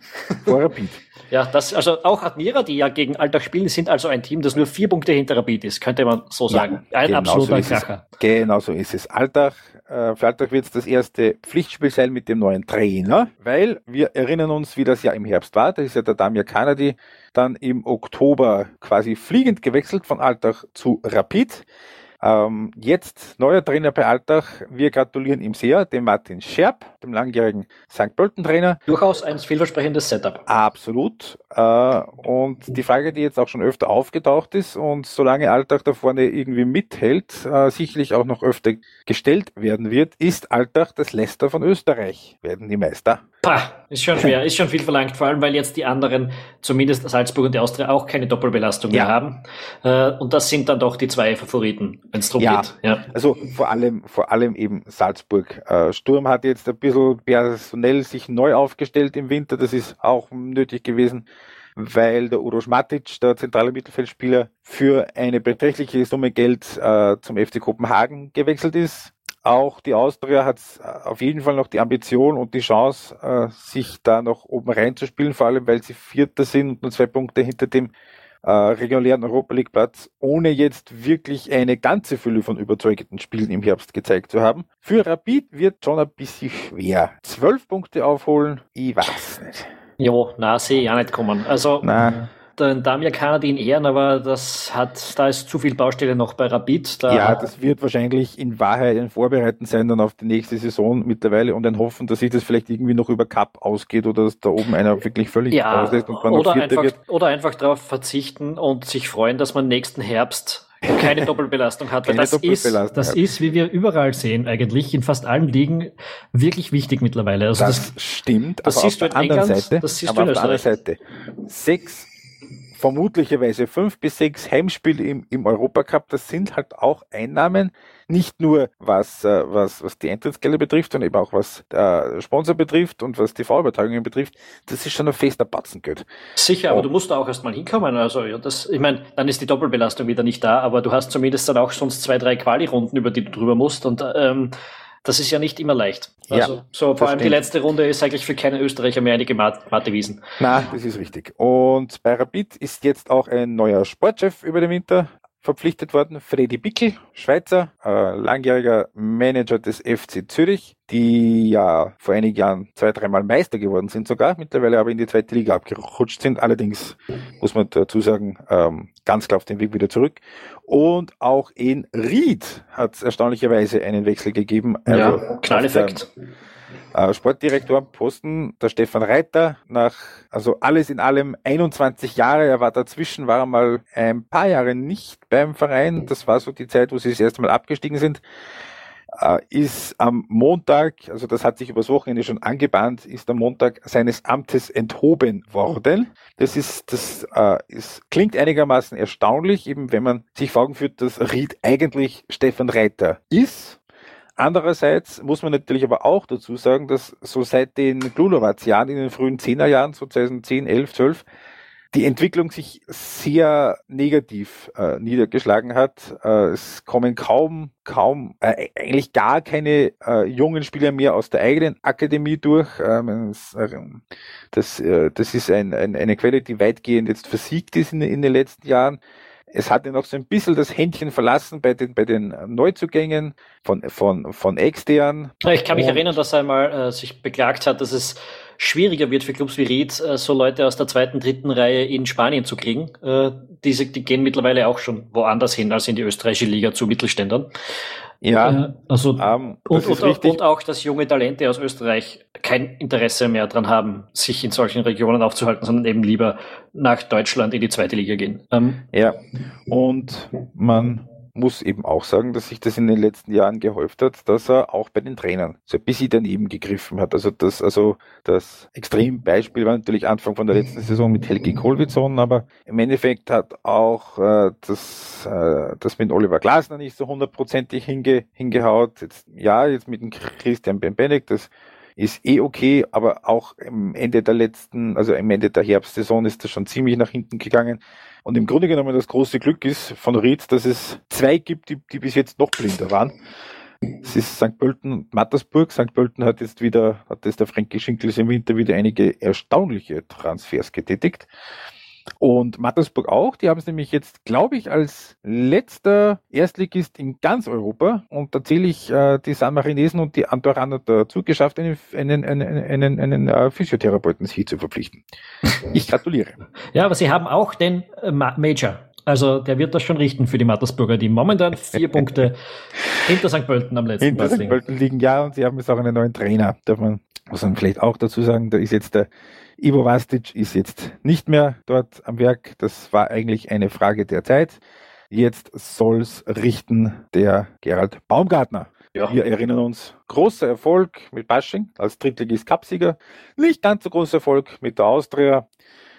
vor Rapid. Ja, das, also auch Admira, die ja gegen Alltag spielen, sind also ein Team, das nur vier Punkte hinter Rapid ist, könnte man so sagen. ein genau absoluter so ist es. Kracher. Genau so ist es. Alltag, äh, für Alltag wird es das erste Pflichtspiel sein mit dem neuen Trainer, weil wir erinnern uns, wie das ja im Herbst war. Da ist ja der Damir Kanadi dann im Oktober quasi fliegend gewechselt von Alltag zu Rapid. Ähm, jetzt neuer Trainer bei Alltag. Wir gratulieren ihm sehr, dem Martin Scherb, dem langjährigen St. Pölten-Trainer. Durchaus ein vielversprechendes Setup. Absolut. Äh, und die Frage, die jetzt auch schon öfter aufgetaucht ist und solange Alltag da vorne irgendwie mithält, äh, sicherlich auch noch öfter gestellt werden wird, ist Alltag das Leicester von Österreich. Werden die Meister? Pah, ist schon schwer, ist schon viel verlangt, vor allem weil jetzt die anderen, zumindest Salzburg und die Austria, auch keine Doppelbelastung Ja. mehr haben. Äh, und das sind dann doch die zwei Favoriten, wenn es drum Ja. geht. Ja. Also vor allem, vor allem eben Salzburg. Äh, Sturm hat jetzt ein bisschen personell sich neu aufgestellt im Winter. Das ist auch nötig gewesen, weil der Uroš Matic, der zentrale Mittelfeldspieler, für eine beträchtliche Summe Geld äh, zum FC Kopenhagen gewechselt ist. Auch die Austria hat äh, auf jeden Fall noch die Ambition und die Chance, äh, sich da noch oben reinzuspielen, vor allem weil sie Vierter sind und nur zwei Punkte hinter dem äh, regulären Europa League Platz, ohne jetzt wirklich eine ganze Fülle von überzeugenden Spielen im Herbst gezeigt zu haben. Für Rapid wird schon ein bisschen schwer. Zwölf Punkte aufholen, ich weiß nicht. Jo, na, sehe ich ja nicht kommen. Also, Na, den Damir kann in Ehren, aber das hat, da ist zu viel Baustelle noch bei Rapid. Da, ja, das wird wahrscheinlich in Wahrheit ein Vorbereiten sein dann auf die nächste Saison mittlerweile und ein Hoffen, dass sich das vielleicht irgendwie noch über Cup ausgeht oder dass da oben einer wirklich völlig ja, auslässt und man oder einfach, wird. oder einfach darauf verzichten und sich freuen, dass man nächsten Herbst keine Doppelbelastung hat. Keine das, Doppelbelastung ist, das ist, wie wir überall sehen, eigentlich in fast allen Ligen wirklich wichtig mittlerweile. Also das, das stimmt, das aber auf der anderen England, Seite, das siehst aber du auf der anderen Seite sechs vermutlicherweise fünf bis sechs Heimspiele im, im Europacup, das sind halt auch Einnahmen, nicht nur was, äh, was, was die Eintrittsgelder betrifft, sondern eben auch was der Sponsor betrifft und was TV-Übertragungen betrifft. Das ist schon ein fester Batzengeld. Sicher, aber du musst da auch erstmal hinkommen. Also, ja, das, ich meine, dann ist die Doppelbelastung wieder nicht da, aber du hast zumindest dann auch sonst zwei, drei Quali-Runden, über die du drüber musst und ähm, das ist ja nicht immer leicht. Also, ja, so vor allem stimmt. die letzte Runde ist eigentlich für keinen Österreicher mehr eine gemachte Wiesen. Na, das ist richtig. Und bei Rapid ist jetzt auch ein neuer Sportchef über den Winter verpflichtet worden. Freddy Bickel, Schweizer, äh, langjähriger Manager des FC Zürich, die ja vor einigen Jahren zwei, dreimal Meister geworden sind sogar, mittlerweile aber in die zweite Liga abgerutscht sind. Allerdings muss man dazu sagen, ähm, ganz klar auf den Weg wieder zurück. Und auch in Ried hat es erstaunlicherweise einen Wechsel gegeben. Also ja, Knalleffekt. Äh, Sportdirektor Posten, der Stefan Reiter, nach, also alles in allem 21 Jahre, er war dazwischen, war mal ein paar Jahre nicht beim Verein, das war so die Zeit, wo sie das erste Mal abgestiegen sind, äh, ist am Montag, also das hat sich übers Wochenende schon angebahnt, ist am Montag seines Amtes enthoben worden. Das ist, das äh, ist, klingt einigermaßen erstaunlich, eben wenn man sich vor Augen führt, dass Ried eigentlich Stefan Reiter ist Andererseits muss man natürlich aber auch dazu sagen, dass so seit den Glulowatz-Jahren in den frühen Zehnerjahren, so 2010, 11, 12, die Entwicklung sich sehr negativ äh, niedergeschlagen hat. Äh, es kommen kaum, kaum, äh, eigentlich gar keine äh, jungen Spieler mehr aus der eigenen Akademie durch. Ähm, das, äh, das ist ein, ein, eine Quelle, die weitgehend jetzt versiegt ist in, in den letzten Jahren. Es hatte noch so ein bisschen das Händchen verlassen bei den, bei den Neuzugängen von, von, von extern. Ich kann mich Und erinnern, dass er einmal äh, sich beklagt hat, dass es schwieriger wird für Clubs wie Ried, äh, so Leute aus der zweiten, dritten Reihe in Spanien zu kriegen. Äh, diese, die gehen mittlerweile auch schon woanders hin als in die österreichische Liga zu Mittelständern. Ja, äh, also ähm, und, und, und, auch, dass junge Talente aus Österreich kein Interesse mehr dran haben, sich in solchen Regionen aufzuhalten, sondern eben lieber nach Deutschland in die zweite Liga gehen. Ähm, ja, und man muss eben auch sagen, dass sich das in den letzten Jahren gehäuft hat, dass er auch bei den Trainern so ein bisschen daneben gegriffen hat. Also das, also das Extrembeispiel war natürlich Anfang von der letzten Saison mit Helgi Kolwitzon, aber im Endeffekt hat auch äh, das, äh, das mit Oliver Glasner nicht so hundertprozentig hinge, hingehaut. Jetzt, ja, jetzt mit dem Christian Bembenek, das ist eh okay, aber auch im Ende der letzten, also im Ende der Herbstsaison ist das schon ziemlich nach hinten gegangen. Und im Grunde genommen das große Glück ist von Ried, dass es zwei gibt, die, die bis jetzt noch blinder waren. Es ist St. Pölten und Mattersburg. St. Pölten hat jetzt wieder, hat jetzt der Frankie Schinkels im Winter wieder einige erstaunliche Transfers getätigt. Und Mattersburg auch, die haben es nämlich jetzt, glaube ich, als letzter Erstligist in ganz Europa und da zähle ich äh, die San Marinesen und die Andorraner dazu geschafft, einen, einen, einen, einen, äh, Physiotherapeuten hier zu verpflichten. Ich gratuliere. Ja, aber sie haben auch den äh, Major. Also der wird das schon richten für die Mattersburger, die momentan vier Punkte hinter St. Pölten am letzten Hinter St. Pölten liegen, ja, und sie haben jetzt auch einen neuen Trainer, darf man muss man vielleicht auch dazu sagen, da ist jetzt der Ivo Vastic ist jetzt nicht mehr dort am Werk. Das war eigentlich eine Frage der Zeit. Jetzt soll's richten der Gerald Baumgartner. Ja. Wir erinnern uns, großer Erfolg mit Basching als Drittligist Cupsieger, nicht ganz so großer Erfolg mit der Austria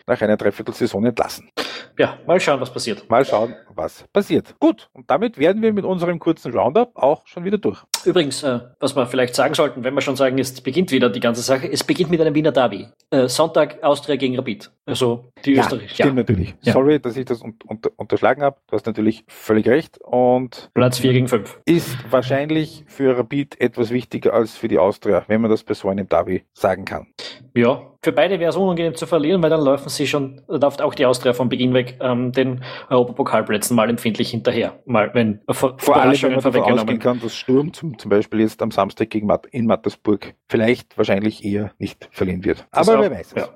nach einer Dreiviertelsaison entlassen. Ja, mal schauen, was passiert. Mal schauen, was passiert. Gut, und damit werden wir mit unserem kurzen Roundup auch schon wieder durch. Übrigens, äh, was wir vielleicht sagen sollten, wenn wir schon sagen, es beginnt wieder die ganze Sache, es beginnt mit einem Wiener Derby. Äh, Sonntag Austria gegen Rapid. Also die ja, Österreich. Stimmt ja. natürlich. Ja. Sorry, dass ich das un unter unterschlagen habe. Du hast natürlich völlig recht. Und Platz 4 gegen 5. Ist wahrscheinlich für Rapid etwas wichtiger als für die Austria, wenn man das bei so einem Derby sagen kann. Ja, für beide wäre es unangenehm zu verlieren, weil dann laufen sie schon, läuft auch die Austria von Beginn weg ähm, den Europapokalplätzen mal empfindlich hinterher. Mal, wenn vor, vor allem, wenn man davon ausgehen kann, dass Sturm zum, zum Beispiel jetzt am Samstag gegen Mat in Mattersburg vielleicht wahrscheinlich eher nicht verlieren wird. Aber wer weiß. Ja.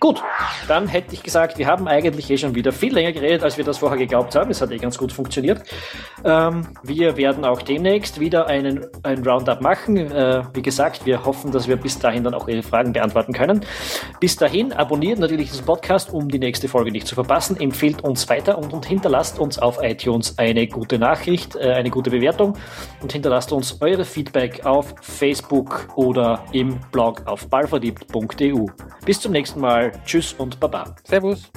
Gut, dann hätte ich gesagt, wir haben eigentlich eh schon wieder viel länger geredet, als wir das vorher geglaubt haben. Es hat eh ganz gut funktioniert. Ähm, wir werden auch demnächst wieder einen, ein Roundup machen. Äh, wie gesagt, wir hoffen, dass wir bis dahin dann auch Ihre Fragen beantworten können. Bis dahin abonniert natürlich diesen Podcast, um die nächste Folge nicht zu verpassen. Empfehlt uns weiter und, und hinterlasst uns auf iTunes eine gute Nachricht, äh, eine gute Bewertung und hinterlasst uns eure Feedback auf Facebook oder im Blog auf ballverdiebt.eu. Bis zum nächsten Mal. Tschüss und Baba. Servus.